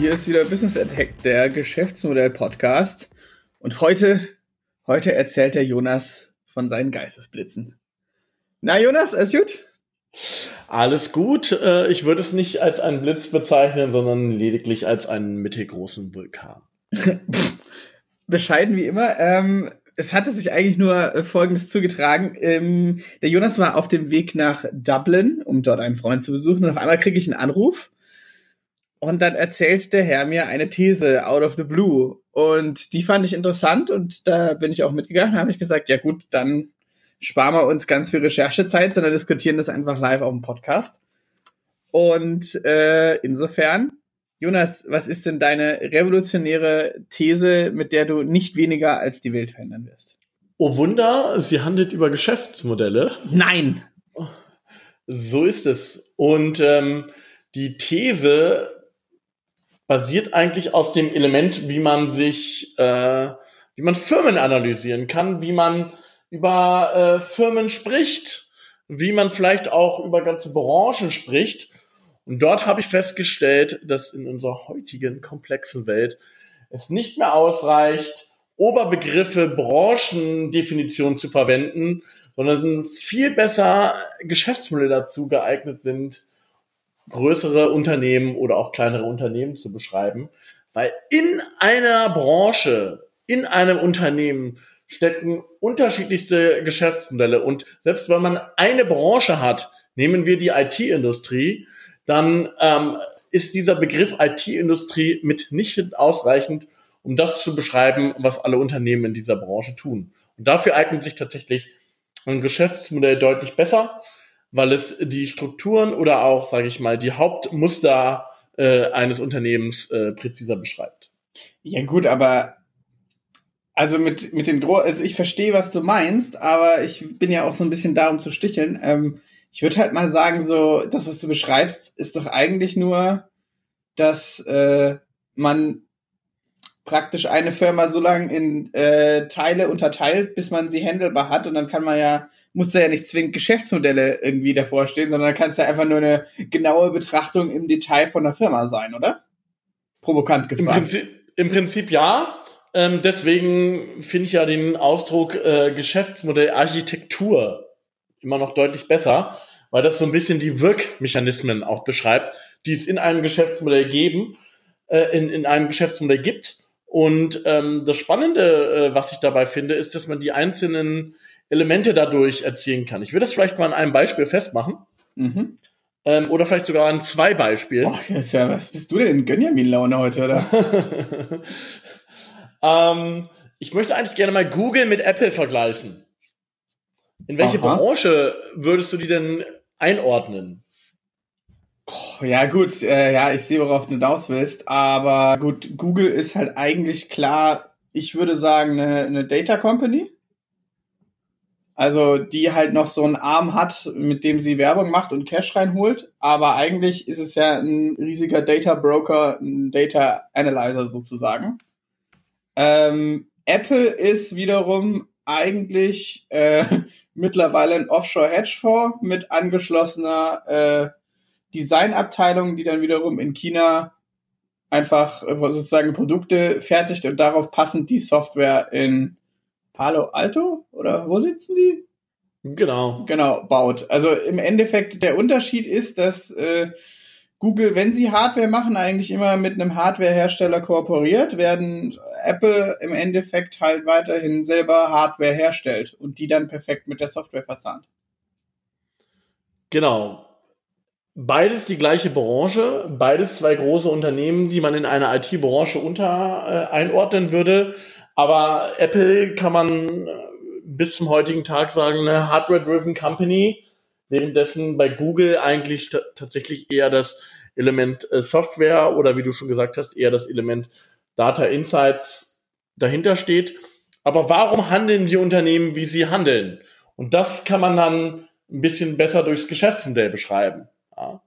Hier ist wieder Business Attack, der Geschäftsmodell-Podcast. Und heute, heute erzählt der Jonas von seinen Geistesblitzen. Na, Jonas, alles gut? Alles gut. Äh, ich würde es nicht als einen Blitz bezeichnen, sondern lediglich als einen mittelgroßen Vulkan. Bescheiden wie immer. Ähm, es hatte sich eigentlich nur äh, Folgendes zugetragen. Ähm, der Jonas war auf dem Weg nach Dublin, um dort einen Freund zu besuchen. Und auf einmal kriege ich einen Anruf. Und dann erzählt der Herr mir eine These out of the blue. Und die fand ich interessant und da bin ich auch mitgegangen. Da habe ich gesagt, ja gut, dann sparen wir uns ganz viel Recherchezeit, sondern diskutieren das einfach live auf dem Podcast. Und äh, insofern, Jonas, was ist denn deine revolutionäre These, mit der du nicht weniger als die Welt verändern wirst? Oh Wunder, sie handelt über Geschäftsmodelle. Nein. So ist es. Und ähm, die These basiert eigentlich aus dem Element, wie man sich, äh, wie man Firmen analysieren kann, wie man über äh, Firmen spricht, wie man vielleicht auch über ganze Branchen spricht. Und dort habe ich festgestellt, dass in unserer heutigen komplexen Welt es nicht mehr ausreicht, Oberbegriffe, Branchendefinitionen zu verwenden, sondern viel besser Geschäftsmodelle dazu geeignet sind, größere Unternehmen oder auch kleinere Unternehmen zu beschreiben. Weil in einer Branche, in einem Unternehmen stecken unterschiedlichste Geschäftsmodelle. Und selbst wenn man eine Branche hat, nehmen wir die IT-Industrie, dann ähm, ist dieser Begriff IT-Industrie mitnichten ausreichend, um das zu beschreiben, was alle Unternehmen in dieser Branche tun. Und dafür eignet sich tatsächlich ein Geschäftsmodell deutlich besser, weil es die Strukturen oder auch, sage ich mal, die Hauptmuster äh, eines Unternehmens äh, präziser beschreibt. Ja gut, aber also mit, mit den Gro also ich verstehe, was du meinst, aber ich bin ja auch so ein bisschen da, um zu sticheln. Ähm, ich würde halt mal sagen, so, das, was du beschreibst, ist doch eigentlich nur, dass äh, man praktisch eine Firma so lange in äh, Teile unterteilt, bis man sie handelbar hat und dann kann man ja, muss da ja nicht zwingend Geschäftsmodelle irgendwie davor stehen, sondern kann es ja einfach nur eine genaue Betrachtung im Detail von der Firma sein, oder? Provokant gefragt. Im Prinzip, im Prinzip ja. Ähm, deswegen finde ich ja den Ausdruck äh, Geschäftsmodell Architektur immer noch deutlich besser, weil das so ein bisschen die Wirkmechanismen auch beschreibt, die es in einem Geschäftsmodell geben, äh, in, in einem Geschäftsmodell gibt. Und ähm, das Spannende, äh, was ich dabei finde, ist, dass man die einzelnen Elemente dadurch erzielen kann. Ich würde das vielleicht mal an einem Beispiel festmachen. Mhm. Ähm, oder vielleicht sogar an zwei Beispielen. Ach, ja, was bist du denn in Gönjamin-Laune heute, oder? Ähm, ich möchte eigentlich gerne mal Google mit Apple vergleichen. In welche Aha. Branche würdest du die denn einordnen? Ja gut, äh, ja, ich sehe, worauf du hinaus willst, aber gut, Google ist halt eigentlich klar, ich würde sagen, eine, eine Data Company. Also die halt noch so einen Arm hat, mit dem sie Werbung macht und Cash reinholt, aber eigentlich ist es ja ein riesiger Data Broker, ein Data Analyzer sozusagen. Ähm, Apple ist wiederum eigentlich äh, mittlerweile ein Offshore-Hedgefonds mit angeschlossener äh, Designabteilung, die dann wiederum in China einfach sozusagen Produkte fertigt und darauf passend die Software in Palo Alto oder wo sitzen die? Genau. Genau, baut. Also im Endeffekt der Unterschied ist, dass äh, Google, wenn sie Hardware machen, eigentlich immer mit einem Hardwarehersteller kooperiert, werden Apple im Endeffekt halt weiterhin selber Hardware herstellt und die dann perfekt mit der Software verzahnt. Genau. Beides die gleiche Branche, beides zwei große Unternehmen, die man in einer IT-Branche unter äh, einordnen würde. Aber Apple kann man äh, bis zum heutigen Tag sagen, eine Hardware-driven Company währenddessen bei Google eigentlich tatsächlich eher das Element äh, Software oder wie du schon gesagt hast, eher das Element Data Insights dahinter steht. Aber warum handeln die Unternehmen, wie sie handeln? Und das kann man dann ein bisschen besser durchs Geschäftsmodell beschreiben. Ja.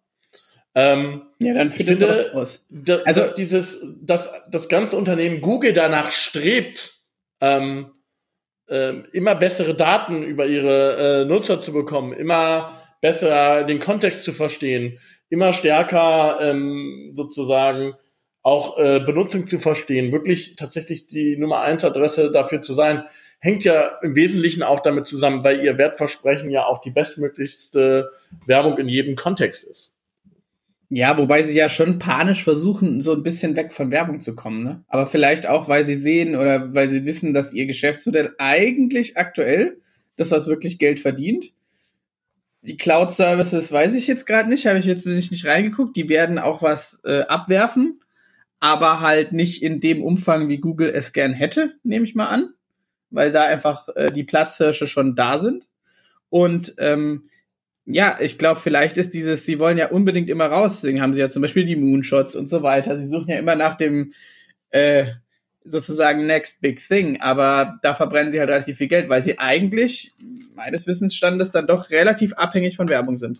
Ähm, ja, dann ich finde, da, also dass dieses, dass das ganze Unternehmen Google danach strebt, ähm, äh, immer bessere Daten über ihre äh, Nutzer zu bekommen, immer besser den Kontext zu verstehen, immer stärker ähm, sozusagen auch äh, Benutzung zu verstehen, wirklich tatsächlich die Nummer eins Adresse dafür zu sein, hängt ja im Wesentlichen auch damit zusammen, weil ihr Wertversprechen ja auch die bestmöglichste Werbung in jedem Kontext ist. Ja, wobei sie ja schon panisch versuchen, so ein bisschen weg von Werbung zu kommen, ne? Aber vielleicht auch, weil sie sehen oder weil sie wissen, dass ihr Geschäftsmodell eigentlich aktuell das, was wirklich Geld verdient. Die Cloud-Services weiß ich jetzt gerade nicht, habe ich jetzt nicht, nicht reingeguckt. Die werden auch was äh, abwerfen, aber halt nicht in dem Umfang, wie Google es gern hätte, nehme ich mal an, weil da einfach äh, die Platzhirsche schon da sind. Und ähm, ja, ich glaube, vielleicht ist dieses, sie wollen ja unbedingt immer raus, deswegen haben sie ja zum Beispiel die Moonshots und so weiter. Sie suchen ja immer nach dem äh, sozusagen Next Big Thing, aber da verbrennen sie halt relativ viel Geld, weil sie eigentlich, meines Wissensstandes, dann doch relativ abhängig von Werbung sind.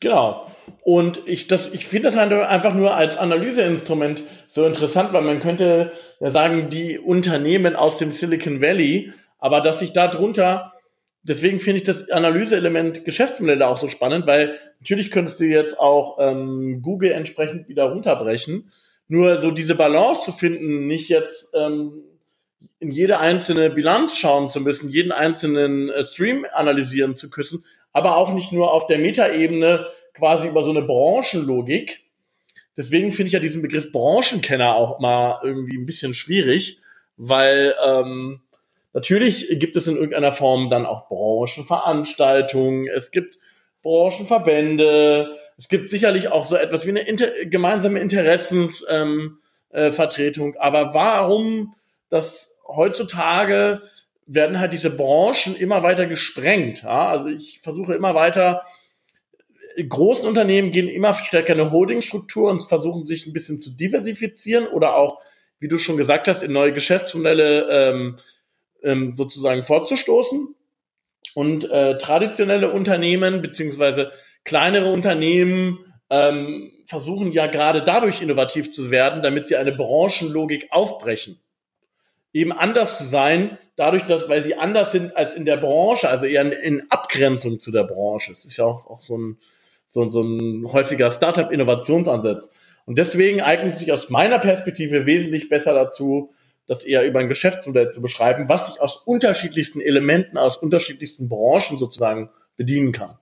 Genau. Und ich, das, ich finde das halt einfach nur als Analyseinstrument so interessant, weil man könnte ja sagen, die Unternehmen aus dem Silicon Valley, aber dass sich da drunter deswegen finde ich das Analyseelement Geschäftsmodelle auch so spannend, weil natürlich könntest du jetzt auch ähm, Google entsprechend wieder runterbrechen. Nur so diese Balance zu finden, nicht jetzt ähm, in jede einzelne Bilanz schauen zu müssen, jeden einzelnen äh, Stream analysieren zu küssen, aber auch nicht nur auf der Metaebene quasi über so eine Branchenlogik. Deswegen finde ich ja diesen Begriff Branchenkenner auch mal irgendwie ein bisschen schwierig, weil ähm, Natürlich gibt es in irgendeiner Form dann auch Branchenveranstaltungen, es gibt Branchenverbände, es gibt sicherlich auch so etwas wie eine inter gemeinsame Interessensvertretung. Ähm, äh, Aber warum das heutzutage werden halt diese Branchen immer weiter gesprengt? Ja? Also ich versuche immer weiter, großen Unternehmen gehen immer stärker in eine Holdingstruktur und versuchen sich ein bisschen zu diversifizieren oder auch, wie du schon gesagt hast, in neue Geschäftsmodelle ähm, ähm, sozusagen vorzustoßen. Und äh, traditionelle Unternehmen beziehungsweise kleinere Unternehmen ähm, versuchen ja gerade dadurch innovativ zu werden, damit sie eine Branchenlogik aufbrechen. Eben anders zu sein, dadurch, dass, weil sie anders sind als in der Branche, also eher in, in Abgrenzung zu der Branche. Es ist ja auch, auch so, ein, so, so ein häufiger Startup-Innovationsansatz. Und deswegen eignet sich aus meiner Perspektive wesentlich besser dazu, das eher über ein Geschäftsmodell zu beschreiben, was sich aus unterschiedlichsten Elementen, aus unterschiedlichsten Branchen sozusagen bedienen kann.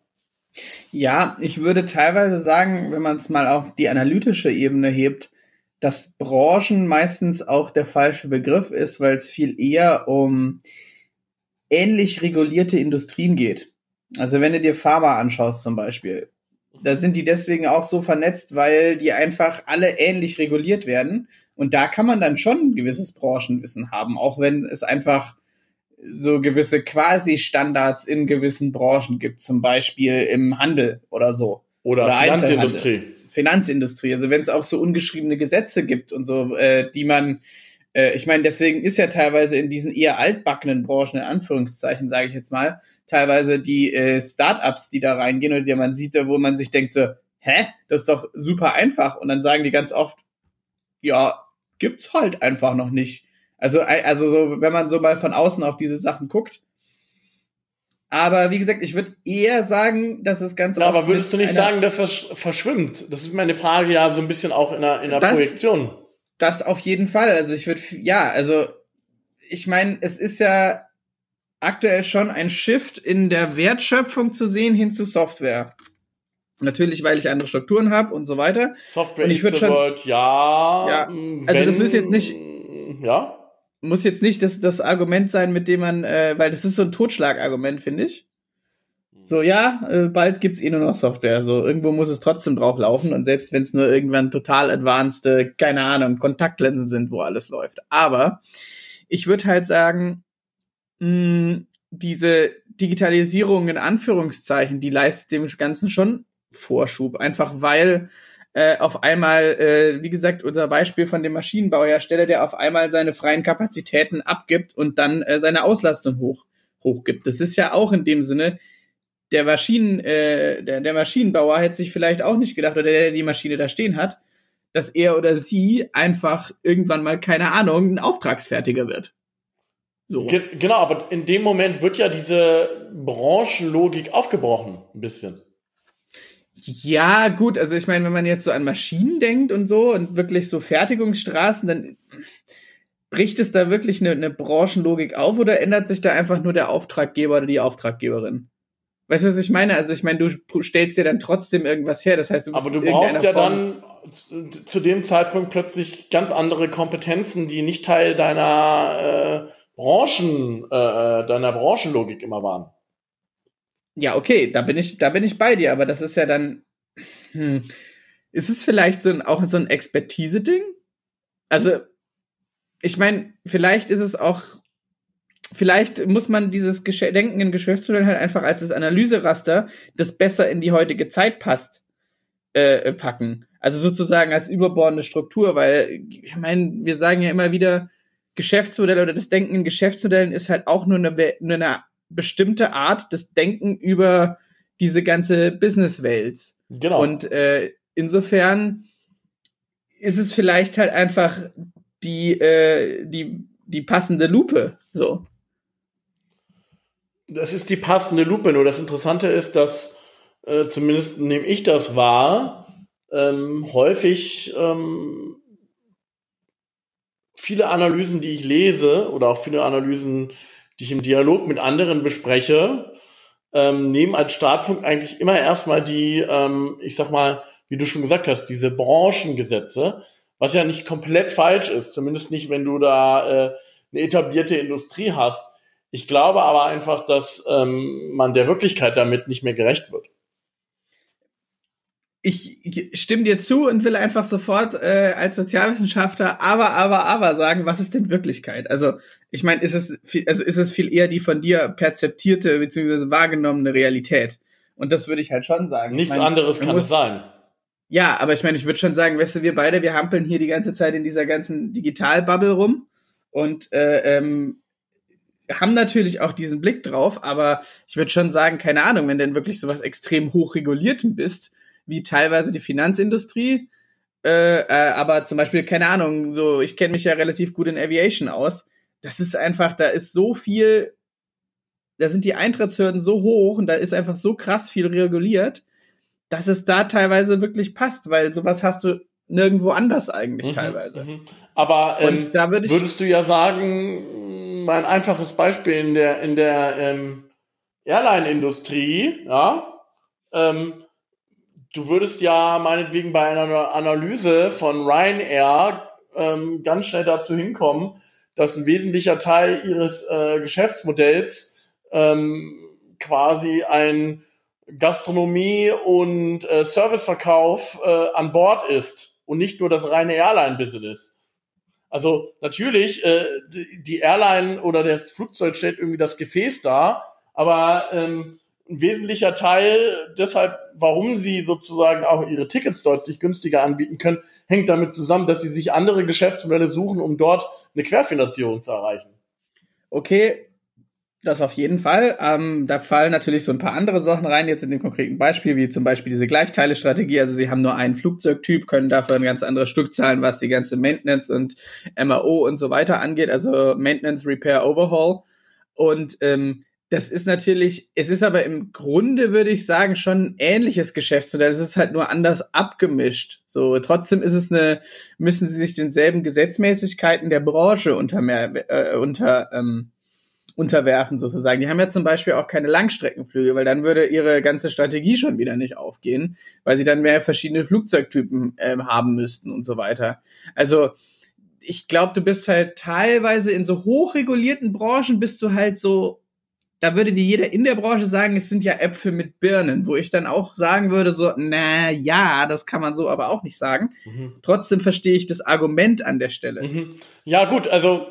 Ja, ich würde teilweise sagen, wenn man es mal auf die analytische Ebene hebt, dass Branchen meistens auch der falsche Begriff ist, weil es viel eher um ähnlich regulierte Industrien geht. Also wenn du dir Pharma anschaust zum Beispiel, da sind die deswegen auch so vernetzt, weil die einfach alle ähnlich reguliert werden. Und da kann man dann schon ein gewisses Branchenwissen haben, auch wenn es einfach so gewisse Quasi-Standards in gewissen Branchen gibt, zum Beispiel im Handel oder so. Oder, oder Finanzindustrie. Finanzindustrie. Also wenn es auch so ungeschriebene Gesetze gibt und so, äh, die man, äh, ich meine, deswegen ist ja teilweise in diesen eher altbackenen Branchen, in Anführungszeichen, sage ich jetzt mal, teilweise die äh, Startups, die da reingehen oder die man sieht, wo man sich denkt so, hä, das ist doch super einfach. Und dann sagen die ganz oft, ja, gibt's halt einfach noch nicht. Also, also so, wenn man so mal von außen auf diese Sachen guckt. Aber wie gesagt, ich würde eher sagen, dass es ganz. Ja, aber würdest du nicht sagen, dass das verschwimmt? Das ist meine Frage ja so ein bisschen auch in der, in der das, Projektion. Das auf jeden Fall. Also ich würde, ja, also ich meine, es ist ja aktuell schon ein Shift in der Wertschöpfung zu sehen hin zu Software. Natürlich, weil ich andere Strukturen habe und so weiter. Software würde schon, ja. ja also wenn, das muss jetzt nicht. Ja. Muss jetzt nicht das, das Argument sein, mit dem man, äh, weil das ist so ein Totschlagargument, finde ich. So, ja, äh, bald gibt's eh nur noch Software. So, irgendwo muss es trotzdem drauf laufen. Und selbst wenn es nur irgendwann total advanced, äh, keine Ahnung, Kontaktlinsen sind, wo alles läuft. Aber ich würde halt sagen, mh, diese Digitalisierung in Anführungszeichen, die leistet dem Ganzen schon Vorschub, einfach weil äh, auf einmal, äh, wie gesagt, unser Beispiel von dem Maschinenbauhersteller, der auf einmal seine freien Kapazitäten abgibt und dann äh, seine Auslastung hoch hochgibt. Das ist ja auch in dem Sinne, der Maschinen, äh, der, der Maschinenbauer hätte sich vielleicht auch nicht gedacht, oder der, der die Maschine da stehen hat, dass er oder sie einfach irgendwann mal, keine Ahnung, ein Auftragsfertiger wird. So. Ge genau, aber in dem Moment wird ja diese Branchenlogik aufgebrochen, ein bisschen. Ja, gut, also ich meine, wenn man jetzt so an Maschinen denkt und so und wirklich so Fertigungsstraßen, dann bricht es da wirklich eine, eine Branchenlogik auf oder ändert sich da einfach nur der Auftraggeber oder die Auftraggeberin? Weißt du, was ich meine? Also ich meine, du stellst dir dann trotzdem irgendwas her. Das heißt, du bist Aber du brauchst ja Form dann zu dem Zeitpunkt plötzlich ganz andere Kompetenzen, die nicht Teil deiner äh, Branchen, äh, äh deiner Branchenlogik immer waren. Ja, okay, da bin ich, da bin ich bei dir, aber das ist ja dann, hm, ist es vielleicht so ein, auch so ein Expertise-Ding? Also, ich meine, vielleicht ist es auch vielleicht muss man dieses Gesch Denken in Geschäftsmodellen halt einfach als das Analyseraster, das besser in die heutige Zeit passt, äh, packen. Also sozusagen als überbordende Struktur, weil ich meine, wir sagen ja immer wieder, Geschäftsmodelle oder das Denken in Geschäftsmodellen ist halt auch nur eine, nur eine bestimmte Art des Denken über diese ganze Businesswelt. Genau. Und äh, insofern ist es vielleicht halt einfach die, äh, die, die passende Lupe. So. Das ist die passende Lupe. Nur das Interessante ist, dass äh, zumindest nehme ich das wahr, ähm, häufig ähm, viele Analysen, die ich lese oder auch viele Analysen, die ich im Dialog mit anderen bespreche, ähm, nehmen als Startpunkt eigentlich immer erstmal die, ähm, ich sag mal, wie du schon gesagt hast, diese Branchengesetze, was ja nicht komplett falsch ist, zumindest nicht, wenn du da äh, eine etablierte Industrie hast. Ich glaube aber einfach, dass ähm, man der Wirklichkeit damit nicht mehr gerecht wird. Ich, stimme dir zu und will einfach sofort äh, als Sozialwissenschaftler aber, aber, aber sagen, was ist denn Wirklichkeit? Also ich meine, ist es viel, also ist es viel eher die von dir perzeptierte bzw. wahrgenommene Realität? Und das würde ich halt schon sagen. Nichts ich mein, anderes kann muss, es sein. Ja, aber ich meine, ich würde schon sagen, weißt du, wir beide, wir hampeln hier die ganze Zeit in dieser ganzen Digitalbubble rum und äh, ähm, haben natürlich auch diesen Blick drauf, aber ich würde schon sagen, keine Ahnung, wenn denn wirklich sowas extrem hochregulierten bist, wie teilweise die Finanzindustrie, äh, äh, aber zum Beispiel, keine Ahnung, so, ich kenne mich ja relativ gut in Aviation aus. Das ist einfach, da ist so viel, da sind die Eintrittshürden so hoch und da ist einfach so krass viel reguliert, dass es da teilweise wirklich passt, weil sowas hast du nirgendwo anders eigentlich mhm, teilweise. Mhm. Aber ähm, da würd würdest du ja sagen, ein einfaches Beispiel in der in der ähm, Airline-Industrie, ja, ähm, du würdest ja meinetwegen bei einer Analyse von Ryanair ähm, ganz schnell dazu hinkommen, dass ein wesentlicher Teil ihres äh, Geschäftsmodells ähm, quasi ein Gastronomie und äh, Serviceverkauf äh, an Bord ist und nicht nur das reine Airline-Business. Also natürlich, äh, die Airline oder das Flugzeug stellt irgendwie das Gefäß dar, aber ähm, ein wesentlicher Teil deshalb, warum sie sozusagen auch ihre Tickets deutlich günstiger anbieten können, hängt damit zusammen, dass sie sich andere Geschäftsmodelle suchen, um dort eine Querfinanzierung zu erreichen. Okay, das auf jeden Fall. Ähm, da fallen natürlich so ein paar andere Sachen rein, jetzt in dem konkreten Beispiel, wie zum Beispiel diese Gleichteile-Strategie. Also sie haben nur einen Flugzeugtyp, können dafür eine ganz andere Stückzahlen, was die ganze Maintenance und MRO und so weiter angeht, also Maintenance, Repair, Overhaul. Und ähm, das ist natürlich, es ist aber im Grunde, würde ich sagen, schon ein ähnliches Geschäftsmodell. Es ist halt nur anders abgemischt. So, trotzdem ist es eine, müssen sie sich denselben Gesetzmäßigkeiten der Branche unter mehr, äh, unter, ähm, unterwerfen sozusagen. Die haben ja zum Beispiel auch keine Langstreckenflüge, weil dann würde ihre ganze Strategie schon wieder nicht aufgehen, weil sie dann mehr verschiedene Flugzeugtypen äh, haben müssten und so weiter. Also ich glaube, du bist halt teilweise in so hochregulierten Branchen bist du halt so, da würde dir jeder in der Branche sagen, es sind ja Äpfel mit Birnen, wo ich dann auch sagen würde so, na ja, das kann man so aber auch nicht sagen. Mhm. Trotzdem verstehe ich das Argument an der Stelle. Mhm. Ja gut, also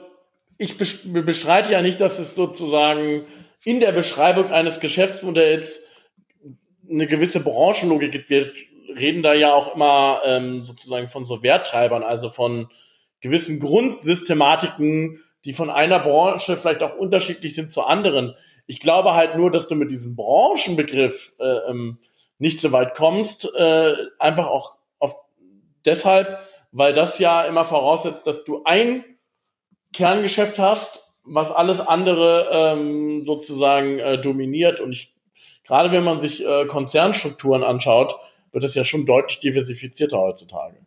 ich bestreite ja nicht, dass es sozusagen in der Beschreibung eines Geschäftsmodells eine gewisse Branchenlogik gibt. Wir reden da ja auch immer ähm, sozusagen von so Werttreibern, also von gewissen Grundsystematiken, die von einer Branche vielleicht auch unterschiedlich sind zu anderen. Ich glaube halt nur, dass du mit diesem Branchenbegriff äh, ähm, nicht so weit kommst, äh, einfach auch auf deshalb, weil das ja immer voraussetzt, dass du ein Kerngeschäft hast, was alles andere ähm, sozusagen äh, dominiert. Und ich, gerade wenn man sich äh, Konzernstrukturen anschaut, wird es ja schon deutlich diversifizierter heutzutage.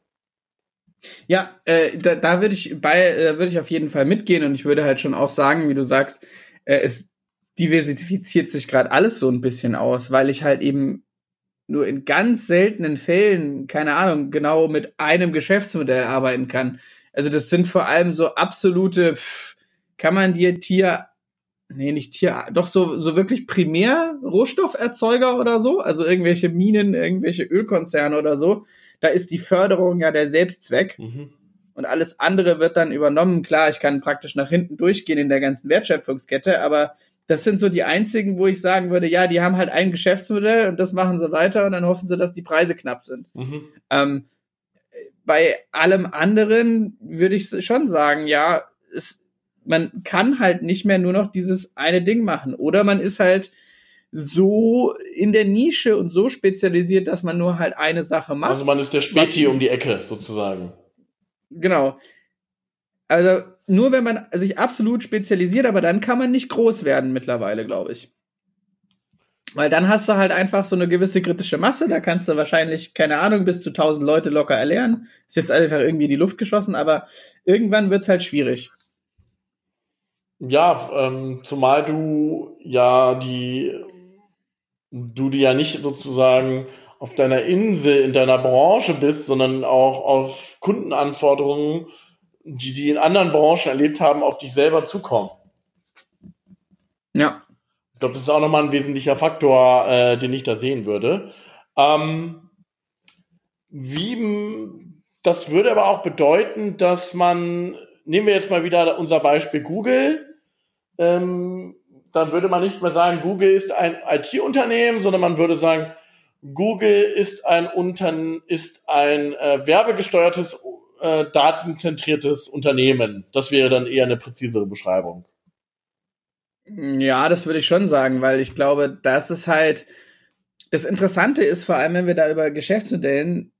Ja, äh, da, da würde ich bei, äh, würde ich auf jeden Fall mitgehen und ich würde halt schon auch sagen, wie du sagst, äh, es diversifiziert sich gerade alles so ein bisschen aus, weil ich halt eben nur in ganz seltenen Fällen, keine Ahnung, genau mit einem Geschäftsmodell arbeiten kann. Also das sind vor allem so absolute, pff, kann man dir Tier, nee, nicht Tier, doch so, so wirklich primär Rohstofferzeuger oder so, also irgendwelche Minen, irgendwelche Ölkonzerne oder so, da ist die Förderung ja der Selbstzweck. Mhm. Und alles andere wird dann übernommen. Klar, ich kann praktisch nach hinten durchgehen in der ganzen Wertschöpfungskette, aber das sind so die einzigen, wo ich sagen würde, ja, die haben halt ein Geschäftsmodell und das machen sie weiter und dann hoffen sie, dass die Preise knapp sind. Mhm. Ähm, bei allem anderen würde ich schon sagen, ja, es, man kann halt nicht mehr nur noch dieses eine Ding machen. Oder man ist halt so in der Nische und so spezialisiert, dass man nur halt eine Sache macht. Also man ist der Spezi um die Ecke sozusagen. Genau. Also nur wenn man sich absolut spezialisiert, aber dann kann man nicht groß werden mittlerweile, glaube ich. Weil dann hast du halt einfach so eine gewisse kritische Masse, da kannst du wahrscheinlich, keine Ahnung, bis zu 1000 Leute locker erlernen. Ist jetzt einfach irgendwie in die Luft geschossen, aber irgendwann wird's halt schwierig. Ja, ähm, zumal du ja die, du die ja nicht sozusagen auf deiner Insel, in deiner Branche bist, sondern auch auf Kundenanforderungen die die in anderen Branchen erlebt haben, auf dich selber zukommen. Ja. Ich glaube, das ist auch nochmal ein wesentlicher Faktor, äh, den ich da sehen würde. Ähm, wie, das würde aber auch bedeuten, dass man, nehmen wir jetzt mal wieder unser Beispiel Google, ähm, dann würde man nicht mehr sagen, Google ist ein IT-Unternehmen, sondern man würde sagen, Google ist ein Untern ist ein äh, werbegesteuertes äh, datenzentriertes Unternehmen. Das wäre dann eher eine präzisere Beschreibung. Ja, das würde ich schon sagen, weil ich glaube, das ist halt das Interessante ist, vor allem wenn wir da über Geschäftsmodellen,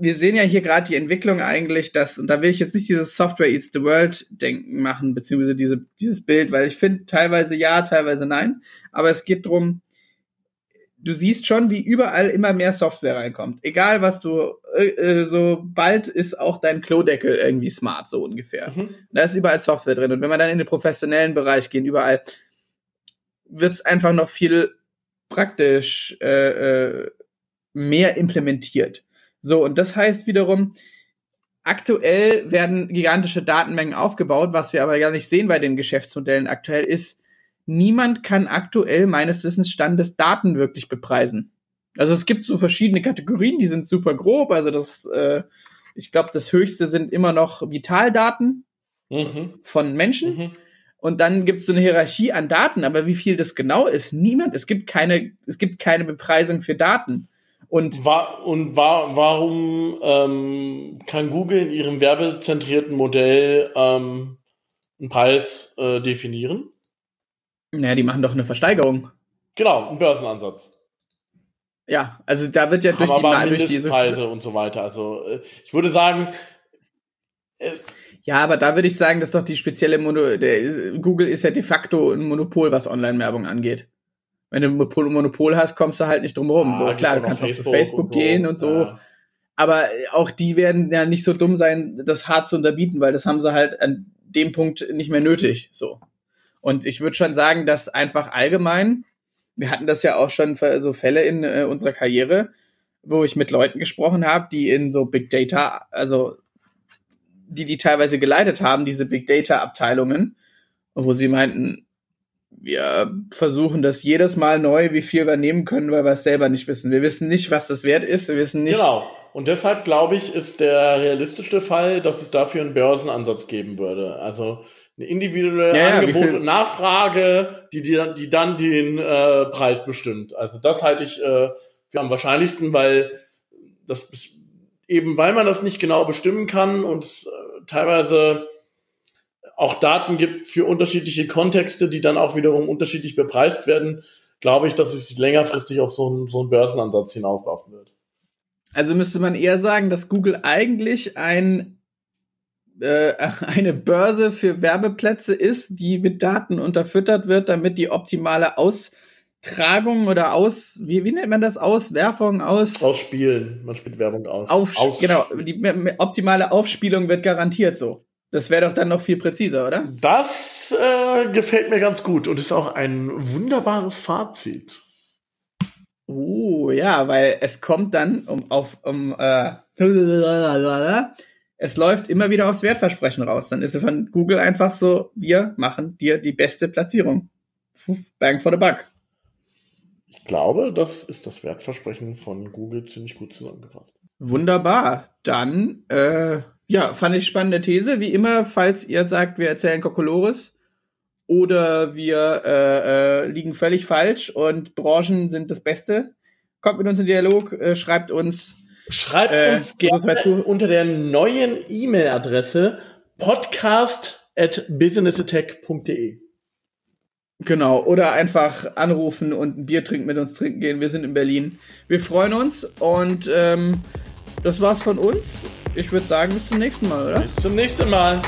wir sehen ja hier gerade die Entwicklung eigentlich, dass, und da will ich jetzt nicht dieses Software Eats the World Denken machen, beziehungsweise diese, dieses Bild, weil ich finde teilweise ja, teilweise nein, aber es geht darum, du siehst schon, wie überall immer mehr Software reinkommt. Egal was du, äh, äh, so bald ist auch dein Klodeckel irgendwie smart, so ungefähr. Mhm. Da ist überall Software drin. Und wenn wir dann in den professionellen Bereich gehen, überall wird's einfach noch viel praktisch äh, äh, mehr implementiert. So, und das heißt wiederum, aktuell werden gigantische Datenmengen aufgebaut, was wir aber gar nicht sehen bei den Geschäftsmodellen aktuell ist, niemand kann aktuell meines Wissensstandes Daten wirklich bepreisen. Also es gibt so verschiedene Kategorien, die sind super grob. Also das, äh, ich glaube, das höchste sind immer noch Vitaldaten mhm. von Menschen. Mhm. Und dann gibt es so eine Hierarchie an Daten, aber wie viel das genau ist, niemand. Es gibt keine, es gibt keine Bepreisung für Daten. Und, war, und war, warum ähm, kann Google in ihrem werbezentrierten Modell ähm, einen Preis äh, definieren? Naja, die machen doch eine Versteigerung. Genau, ein Börsenansatz. Ja, also da wird ja durch die, aber durch die Preise und so weiter. Also äh, ich würde sagen. Äh, ja, aber da würde ich sagen, dass doch die spezielle Mono der, Google ist ja de facto ein Monopol, was Online-Werbung angeht. Wenn du ein Monopol hast, kommst du halt nicht drum rum. Ah, so klar, du kannst auch zu Facebook und gehen und so. Ja. Aber auch die werden ja nicht so dumm sein, das hart zu unterbieten, weil das haben sie halt an dem Punkt nicht mehr nötig. So. Und ich würde schon sagen, dass einfach allgemein, wir hatten das ja auch schon für so Fälle in äh, unserer Karriere, wo ich mit Leuten gesprochen habe, die in so Big Data, also die die teilweise geleitet haben, diese Big Data Abteilungen, wo sie meinten, wir versuchen das jedes Mal neu, wie viel wir nehmen können, weil wir es selber nicht wissen. Wir wissen nicht, was das wert ist. Wir wissen nicht. Genau. Und deshalb glaube ich, ist der realistischste Fall, dass es dafür einen Börsenansatz geben würde. Also eine individuelle ja, Angebot und Nachfrage, die, die, die dann den äh, Preis bestimmt. Also das halte ich äh, für am wahrscheinlichsten, weil das eben, weil man das nicht genau bestimmen kann und es äh, teilweise auch Daten gibt für unterschiedliche Kontexte, die dann auch wiederum unterschiedlich bepreist werden, glaube ich, dass es längerfristig auf so einen, so einen Börsenansatz hinauslaufen wird. Also müsste man eher sagen, dass Google eigentlich ein äh, eine Börse für Werbeplätze ist, die mit Daten unterfüttert wird, damit die optimale Aus Austragung oder aus, wie, wie nennt man das? Auswerfung, aus. Ausspielen. Man spielt Werbung aus. Auf, genau, die optimale Aufspielung wird garantiert so. Das wäre doch dann noch viel präziser, oder? Das äh, gefällt mir ganz gut und ist auch ein wunderbares Fazit. Oh, ja, weil es kommt dann um auf um äh, es läuft immer wieder aufs Wertversprechen raus. Dann ist es von Google einfach so, wir machen dir die beste Platzierung. Bang for the buck. Ich glaube, das ist das Wertversprechen von Google ziemlich gut zusammengefasst. Wunderbar. Dann, äh, ja, fand ich spannende These. Wie immer, falls ihr sagt, wir erzählen Kokolores oder wir äh, äh, liegen völlig falsch und Branchen sind das Beste, kommt mit uns in Dialog, äh, schreibt uns. Schreibt äh, uns gerne unter der neuen E-Mail-Adresse podcast at businessattack.de. Genau, oder einfach anrufen und ein Bier trinken mit uns trinken gehen. Wir sind in Berlin. Wir freuen uns und ähm, das war's von uns. Ich würde sagen, bis zum nächsten Mal, oder? Bis zum nächsten Mal.